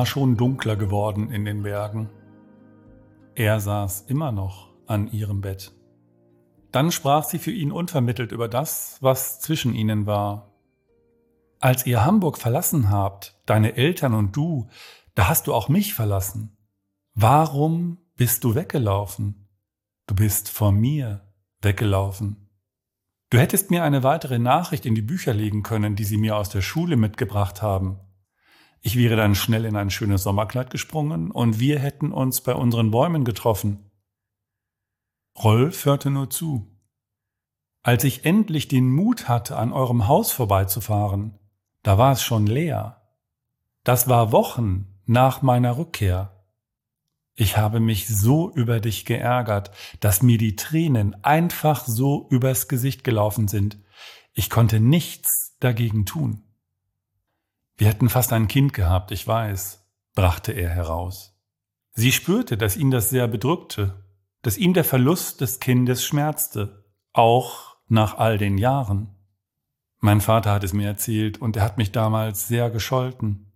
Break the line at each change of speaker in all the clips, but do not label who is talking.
war schon dunkler geworden in den Bergen. Er saß immer noch an ihrem Bett. Dann sprach sie für ihn unvermittelt über das, was zwischen ihnen war. Als ihr Hamburg verlassen habt, deine Eltern und du, da hast du auch mich verlassen. Warum bist du weggelaufen? Du bist vor mir weggelaufen. Du hättest mir eine weitere Nachricht in die Bücher legen können, die sie mir aus der Schule mitgebracht haben. Ich wäre dann schnell in ein schönes Sommerkleid gesprungen und wir hätten uns bei unseren Bäumen getroffen. Rolf hörte nur zu. Als ich endlich den Mut hatte, an eurem Haus vorbeizufahren, da war es schon leer. Das war Wochen nach meiner Rückkehr. Ich habe mich so über dich geärgert, dass mir die Tränen einfach so übers Gesicht gelaufen sind. Ich konnte nichts dagegen tun. Wir hätten fast ein Kind gehabt, ich weiß, brachte er heraus. Sie spürte, dass ihn das sehr bedrückte, dass ihm der Verlust des Kindes schmerzte, auch nach all den Jahren. Mein Vater hat es mir erzählt und er hat mich damals sehr gescholten.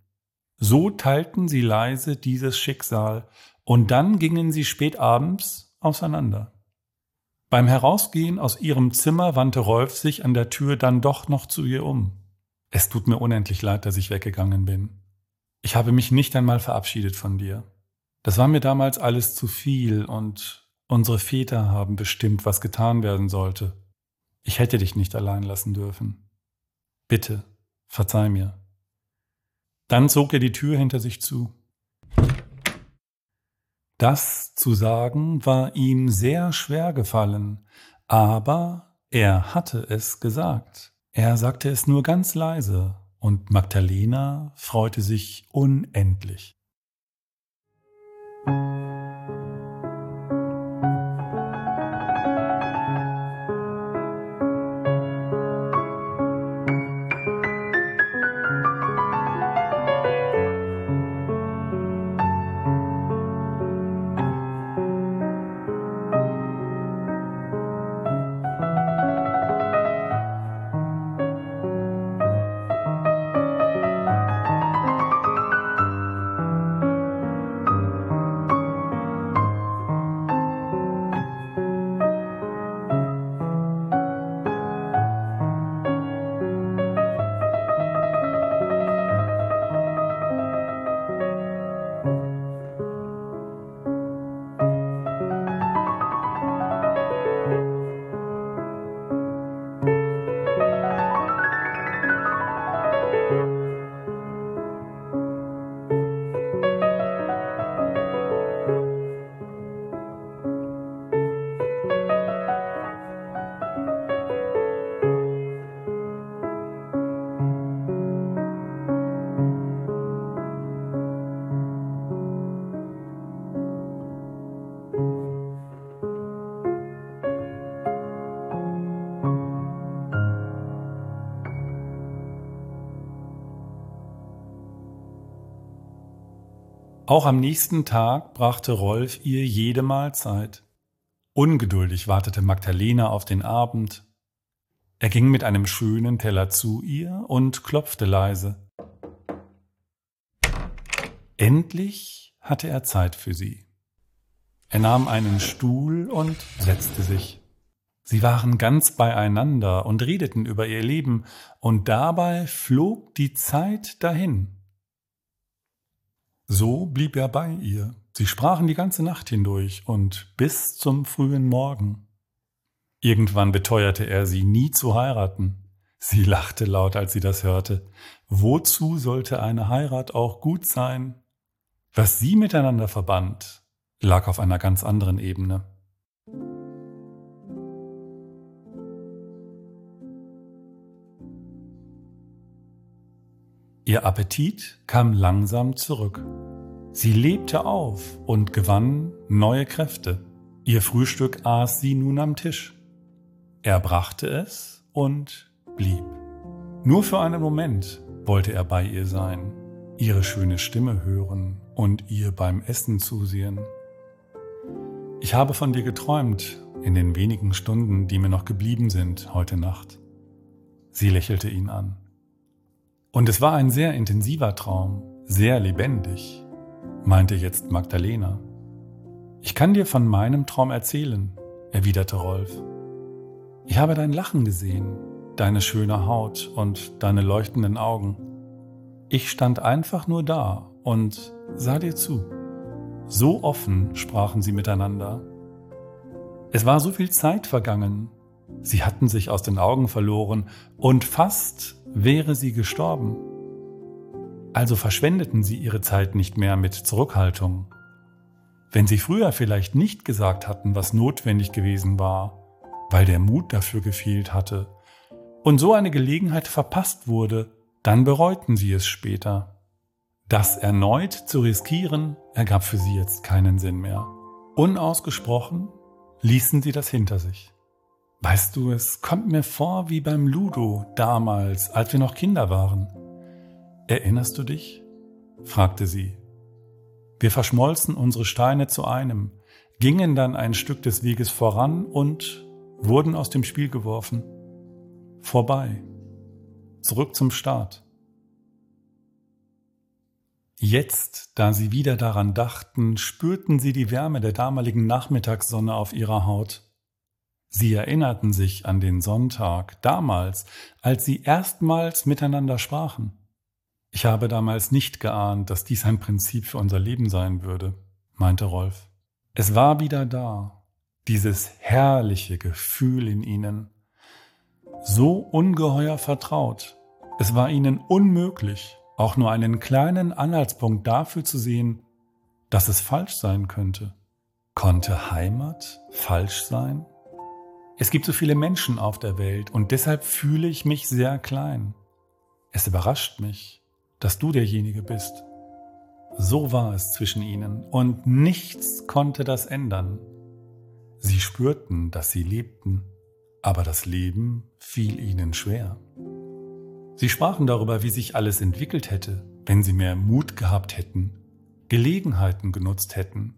So teilten sie leise dieses Schicksal und dann gingen sie spät abends auseinander. Beim Herausgehen aus ihrem Zimmer wandte Rolf sich an der Tür dann doch noch zu ihr um. Es tut mir unendlich leid, dass ich weggegangen bin. Ich habe mich nicht einmal verabschiedet von dir. Das war mir damals alles zu viel und unsere Väter haben bestimmt, was getan werden sollte. Ich hätte dich nicht allein lassen dürfen. Bitte, verzeih mir. Dann zog er die Tür hinter sich zu. Das zu sagen war ihm sehr schwer gefallen, aber er hatte es gesagt. Er sagte es nur ganz leise, und Magdalena freute sich unendlich. Auch am nächsten Tag brachte Rolf ihr jede Mahlzeit. Ungeduldig wartete Magdalena auf den Abend. Er ging mit einem schönen Teller zu ihr und klopfte leise. Endlich hatte er Zeit für sie. Er nahm einen Stuhl und setzte sich. Sie waren ganz beieinander und redeten über ihr Leben, und dabei flog die Zeit dahin. So blieb er bei ihr. Sie sprachen die ganze Nacht hindurch und bis zum frühen Morgen. Irgendwann beteuerte er sie nie zu heiraten. Sie lachte laut, als sie das hörte. Wozu sollte eine Heirat auch gut sein? Was sie miteinander verband, lag auf einer ganz anderen Ebene. Ihr Appetit kam langsam zurück. Sie lebte auf und gewann neue Kräfte. Ihr Frühstück aß sie nun am Tisch. Er brachte es und blieb. Nur für einen Moment wollte er bei ihr sein, ihre schöne Stimme hören und ihr beim Essen zusehen. Ich habe von dir geträumt in den wenigen Stunden, die mir noch geblieben sind heute Nacht. Sie lächelte ihn an. Und es war ein sehr intensiver Traum. Sehr lebendig, meinte jetzt Magdalena. Ich kann dir von meinem Traum erzählen, erwiderte Rolf. Ich habe dein Lachen gesehen, deine schöne Haut und deine leuchtenden Augen. Ich stand einfach nur da und sah dir zu. So offen sprachen sie miteinander. Es war so viel Zeit vergangen, sie hatten sich aus den Augen verloren und fast wäre sie gestorben. Also verschwendeten sie ihre Zeit nicht mehr mit Zurückhaltung. Wenn sie früher vielleicht nicht gesagt hatten, was notwendig gewesen war, weil der Mut dafür gefehlt hatte, und so eine Gelegenheit verpasst wurde, dann bereuten sie es später. Das erneut zu riskieren, ergab für sie jetzt keinen Sinn mehr. Unausgesprochen ließen sie das hinter sich. Weißt du, es kommt mir vor wie beim Ludo damals, als wir noch Kinder waren. Erinnerst du dich? fragte sie. Wir verschmolzen unsere Steine zu einem, gingen dann ein Stück des Weges voran und wurden aus dem Spiel geworfen. Vorbei. Zurück zum Start. Jetzt, da sie wieder daran dachten, spürten sie die Wärme der damaligen Nachmittagssonne auf ihrer Haut. Sie erinnerten sich an den Sonntag, damals, als sie erstmals miteinander sprachen. Ich habe damals nicht geahnt, dass dies ein Prinzip für unser Leben sein würde, meinte Rolf. Es war wieder da, dieses herrliche Gefühl in ihnen. So ungeheuer vertraut. Es war ihnen unmöglich, auch nur einen kleinen Anhaltspunkt dafür zu sehen, dass es falsch sein könnte. Konnte Heimat falsch sein? Es gibt so viele Menschen auf der Welt und deshalb fühle ich mich sehr klein. Es überrascht mich, dass du derjenige bist. So war es zwischen ihnen und nichts konnte das ändern. Sie spürten, dass sie lebten, aber das Leben fiel ihnen schwer. Sie sprachen darüber, wie sich alles entwickelt hätte, wenn sie mehr Mut gehabt hätten, Gelegenheiten genutzt hätten,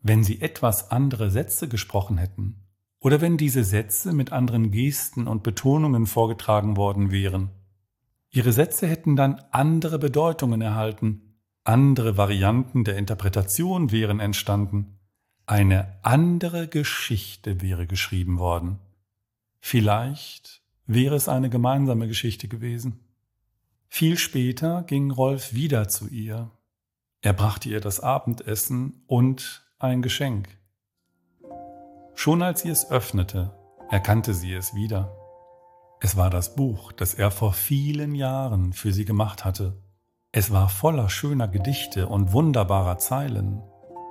wenn sie etwas andere Sätze gesprochen hätten oder wenn diese Sätze mit anderen Gesten und Betonungen vorgetragen worden wären. Ihre Sätze hätten dann andere Bedeutungen erhalten, andere Varianten der Interpretation wären entstanden, eine andere Geschichte wäre geschrieben worden. Vielleicht wäre es eine gemeinsame Geschichte gewesen. Viel später ging Rolf wieder zu ihr. Er brachte ihr das Abendessen und ein Geschenk. Schon als sie es öffnete, erkannte sie es wieder. Es war das Buch, das er vor vielen Jahren für sie gemacht hatte. Es war voller schöner Gedichte und wunderbarer Zeilen,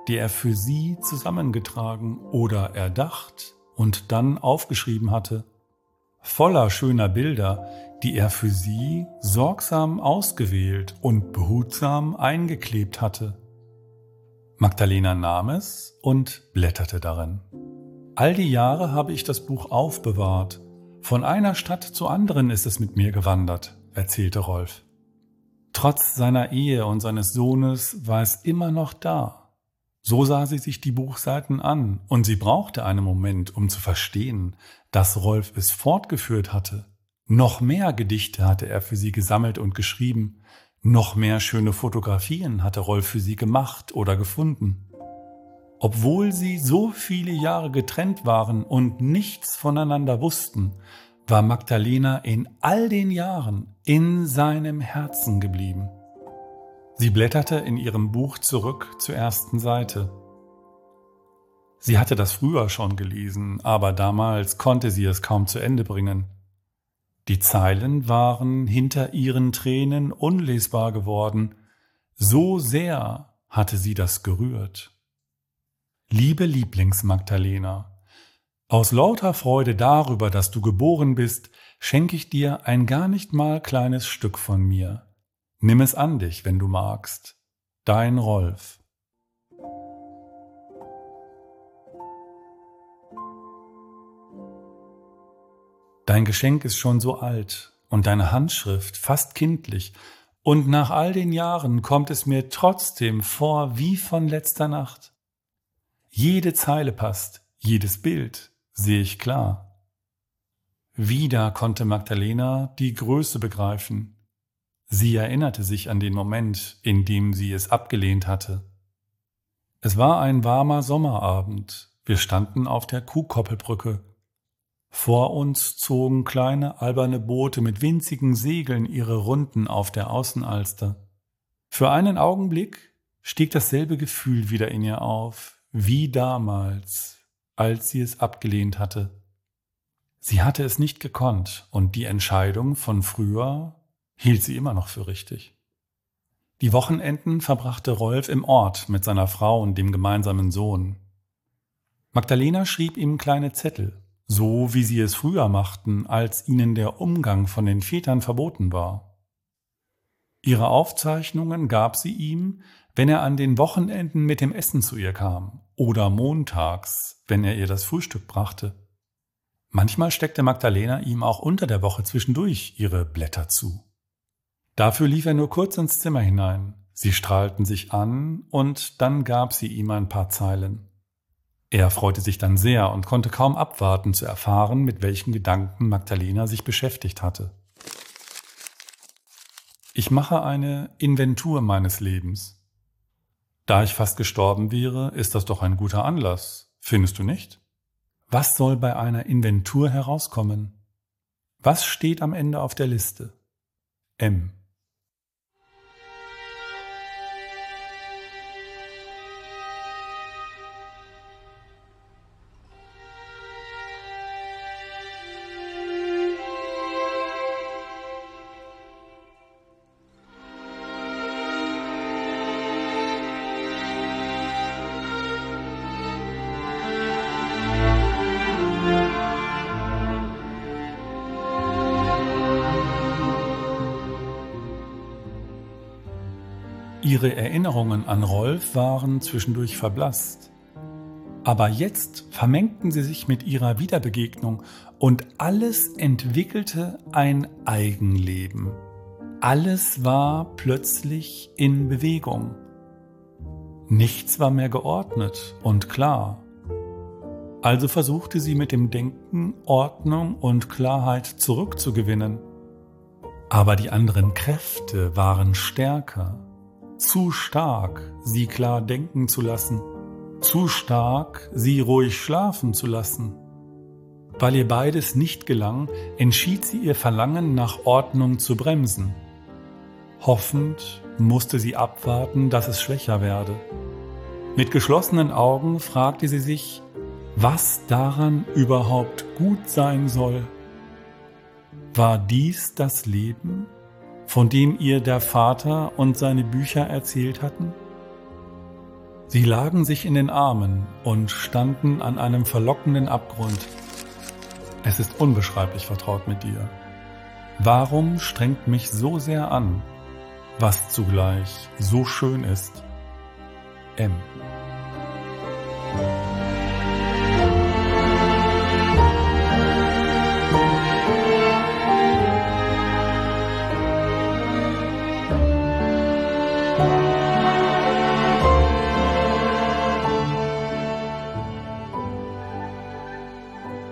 die er für sie zusammengetragen oder erdacht und dann aufgeschrieben hatte voller schöner Bilder, die er für sie sorgsam ausgewählt und behutsam eingeklebt hatte. Magdalena nahm es und blätterte darin. All die Jahre habe ich das Buch aufbewahrt. Von einer Stadt zur anderen ist es mit mir gewandert, erzählte Rolf. Trotz seiner Ehe und seines Sohnes war es immer noch da. So sah sie sich die Buchseiten an, und sie brauchte einen Moment, um zu verstehen, dass Rolf es fortgeführt hatte. Noch mehr Gedichte hatte er für sie gesammelt und geschrieben, noch mehr schöne Fotografien hatte Rolf für sie gemacht oder gefunden. Obwohl sie so viele Jahre getrennt waren und nichts voneinander wussten, war Magdalena in all den Jahren in seinem Herzen geblieben. Sie blätterte in ihrem Buch zurück zur ersten Seite. Sie hatte das früher schon gelesen, aber damals konnte sie es kaum zu Ende bringen. Die Zeilen waren hinter ihren Tränen unlesbar geworden, so sehr hatte sie das gerührt. Liebe Lieblingsmagdalena, aus lauter Freude darüber, dass du geboren bist, schenke ich dir ein gar nicht mal kleines Stück von mir. Nimm es an dich, wenn du magst. Dein Rolf. Dein Geschenk ist schon so alt und deine Handschrift fast kindlich, und nach all den Jahren kommt es mir trotzdem vor wie von letzter Nacht. Jede Zeile passt, jedes Bild sehe ich klar. Wieder konnte Magdalena die Größe begreifen, Sie erinnerte sich an den Moment, in dem sie es abgelehnt hatte. Es war ein warmer Sommerabend. Wir standen auf der Kuhkoppelbrücke. Vor uns zogen kleine alberne Boote mit winzigen Segeln ihre Runden auf der Außenalster. Für einen Augenblick stieg dasselbe Gefühl wieder in ihr auf, wie damals, als sie es abgelehnt hatte. Sie hatte es nicht gekonnt und die Entscheidung von früher hielt sie immer noch für richtig. Die Wochenenden verbrachte Rolf im Ort mit seiner Frau und dem gemeinsamen Sohn. Magdalena schrieb ihm kleine Zettel, so wie sie es früher machten, als ihnen der Umgang von den Vätern verboten war. Ihre Aufzeichnungen gab sie ihm, wenn er an den Wochenenden mit dem Essen zu ihr kam oder montags, wenn er ihr das Frühstück brachte. Manchmal steckte Magdalena ihm auch unter der Woche zwischendurch ihre Blätter zu. Dafür lief er nur kurz ins Zimmer hinein. Sie strahlten sich an und dann gab sie ihm ein paar Zeilen. Er freute sich dann sehr und konnte kaum abwarten zu erfahren, mit welchen Gedanken Magdalena sich beschäftigt hatte. Ich mache eine Inventur meines Lebens. Da ich fast gestorben wäre, ist das doch ein guter Anlass, findest du nicht? Was soll bei einer Inventur herauskommen? Was steht am Ende auf der Liste? M. Ihre Erinnerungen an Rolf waren zwischendurch verblasst. Aber jetzt vermengten sie sich mit ihrer Wiederbegegnung und alles entwickelte ein Eigenleben. Alles war plötzlich in Bewegung. Nichts war mehr geordnet und klar. Also versuchte sie mit dem Denken Ordnung und Klarheit zurückzugewinnen. Aber die anderen Kräfte waren stärker zu stark, sie klar denken zu lassen, zu stark, sie ruhig schlafen zu lassen. Weil ihr beides nicht gelang, entschied sie ihr Verlangen nach Ordnung zu bremsen. Hoffend musste sie abwarten, dass es schwächer werde. Mit geschlossenen Augen fragte sie sich, was daran überhaupt gut sein soll. War dies das Leben? Von dem ihr der Vater und seine Bücher erzählt hatten? Sie lagen sich in den Armen und standen an einem verlockenden Abgrund. Es ist unbeschreiblich vertraut mit dir. Warum strengt mich so sehr an, was zugleich so schön ist? M.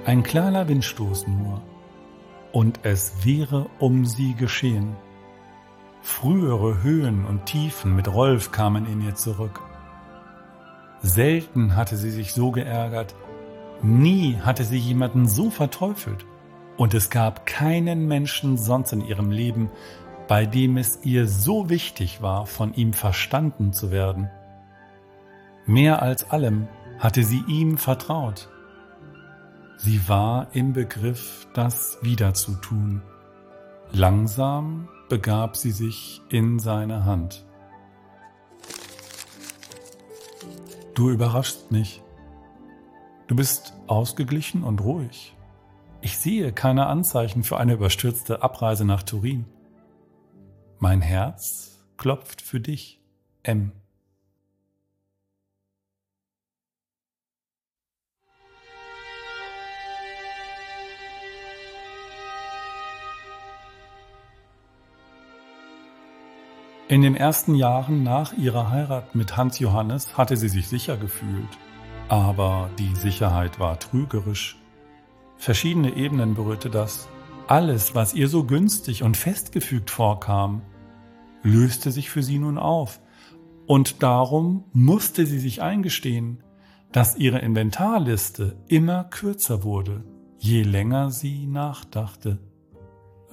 Ein kleiner Windstoß nur, und es wäre um sie geschehen. Frühere Höhen und Tiefen mit Rolf kamen in ihr zurück. Selten hatte sie sich so geärgert, nie hatte sie jemanden so verteufelt, und es gab keinen Menschen sonst in ihrem Leben, bei dem es ihr so wichtig war, von ihm verstanden zu werden. Mehr als allem hatte sie ihm vertraut. Sie war im Begriff, das wieder zu tun. Langsam begab sie sich in seine Hand. Du überraschst mich. Du bist ausgeglichen und ruhig. Ich sehe keine Anzeichen für eine überstürzte Abreise nach Turin. Mein Herz klopft für dich, M. In den ersten Jahren nach ihrer Heirat mit Hans Johannes hatte sie sich sicher gefühlt. Aber die Sicherheit war trügerisch. Verschiedene Ebenen berührte das. Alles, was ihr so günstig und festgefügt vorkam, löste sich für sie nun auf, und darum musste sie sich eingestehen, dass ihre Inventarliste immer kürzer wurde, je länger sie nachdachte.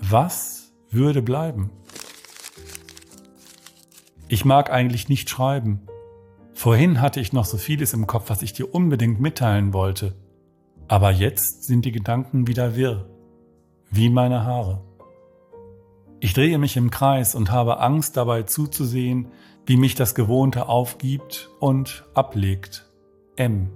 Was würde bleiben? Ich mag eigentlich nicht schreiben. Vorhin hatte ich noch so vieles im Kopf, was ich dir unbedingt mitteilen wollte. Aber jetzt sind die Gedanken wieder wirr, wie meine Haare. Ich drehe mich im Kreis und habe Angst dabei zuzusehen, wie mich das Gewohnte aufgibt und ablegt. M.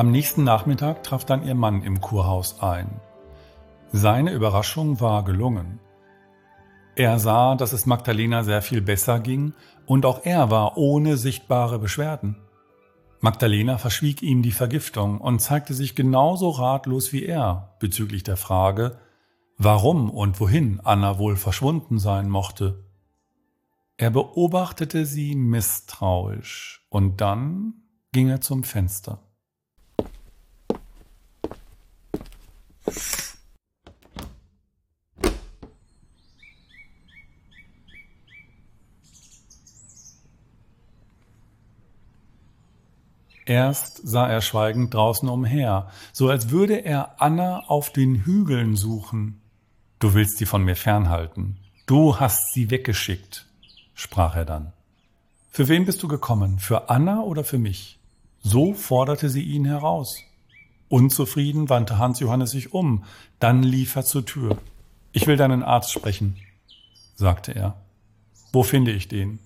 Am nächsten Nachmittag traf dann ihr Mann im Kurhaus ein. Seine Überraschung war gelungen. Er sah, dass es Magdalena sehr viel besser ging und auch er war ohne sichtbare Beschwerden. Magdalena verschwieg ihm die Vergiftung und zeigte sich genauso ratlos wie er bezüglich der Frage, warum und wohin Anna wohl verschwunden sein mochte. Er beobachtete sie misstrauisch und dann ging er zum Fenster. Erst sah er schweigend draußen umher, so als würde er Anna auf den Hügeln suchen. Du willst sie von mir fernhalten. Du hast sie weggeschickt, sprach er dann. Für wen bist du gekommen? Für Anna oder für mich? So forderte sie ihn heraus. Unzufrieden wandte Hans Johannes sich um, dann lief er zur Tür. Ich will deinen Arzt sprechen, sagte er. Wo finde ich den?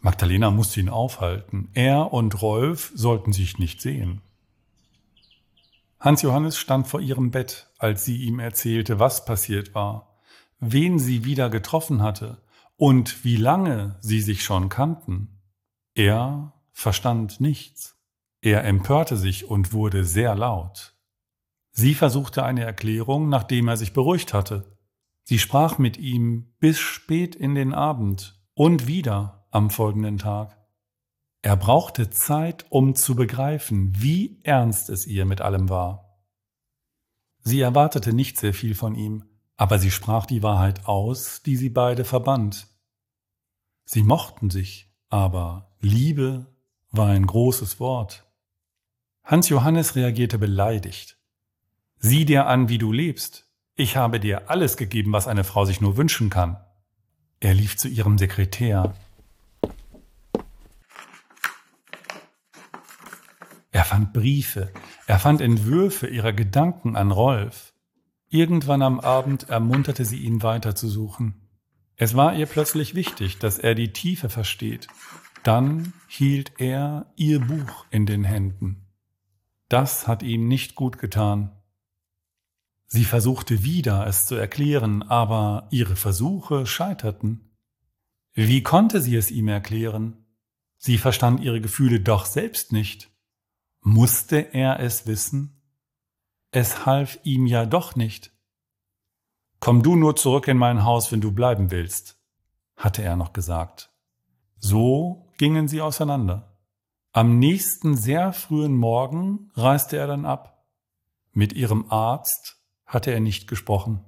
Magdalena musste ihn aufhalten. Er und Rolf sollten sich nicht sehen. Hans Johannes stand vor ihrem Bett, als sie ihm erzählte, was passiert war, wen sie wieder getroffen hatte und wie lange sie sich schon kannten. Er verstand nichts. Er empörte sich und wurde sehr laut. Sie versuchte eine Erklärung, nachdem er sich beruhigt hatte. Sie sprach mit ihm bis spät in den Abend und wieder am folgenden Tag. Er brauchte Zeit, um zu begreifen, wie ernst es ihr mit allem war. Sie erwartete nicht sehr viel von ihm, aber sie sprach die Wahrheit aus, die sie beide verband. Sie mochten sich, aber Liebe war ein großes Wort. Hans Johannes reagierte beleidigt. Sieh dir an, wie du lebst. Ich habe dir alles gegeben, was eine Frau sich nur wünschen kann. Er lief zu ihrem Sekretär, Er fand Briefe, er fand Entwürfe ihrer Gedanken an Rolf. Irgendwann am Abend ermunterte sie ihn weiterzusuchen. Es war ihr plötzlich wichtig, dass er die Tiefe versteht. Dann hielt er ihr Buch in den Händen. Das hat ihm nicht gut getan. Sie versuchte wieder, es zu erklären, aber ihre Versuche scheiterten. Wie konnte sie es ihm erklären? Sie verstand ihre Gefühle doch selbst nicht. Musste er es wissen? Es half ihm ja doch nicht. Komm du nur zurück in mein Haus, wenn du bleiben willst, hatte er noch gesagt. So gingen sie auseinander. Am nächsten sehr frühen Morgen reiste er dann ab. Mit ihrem Arzt hatte er nicht gesprochen.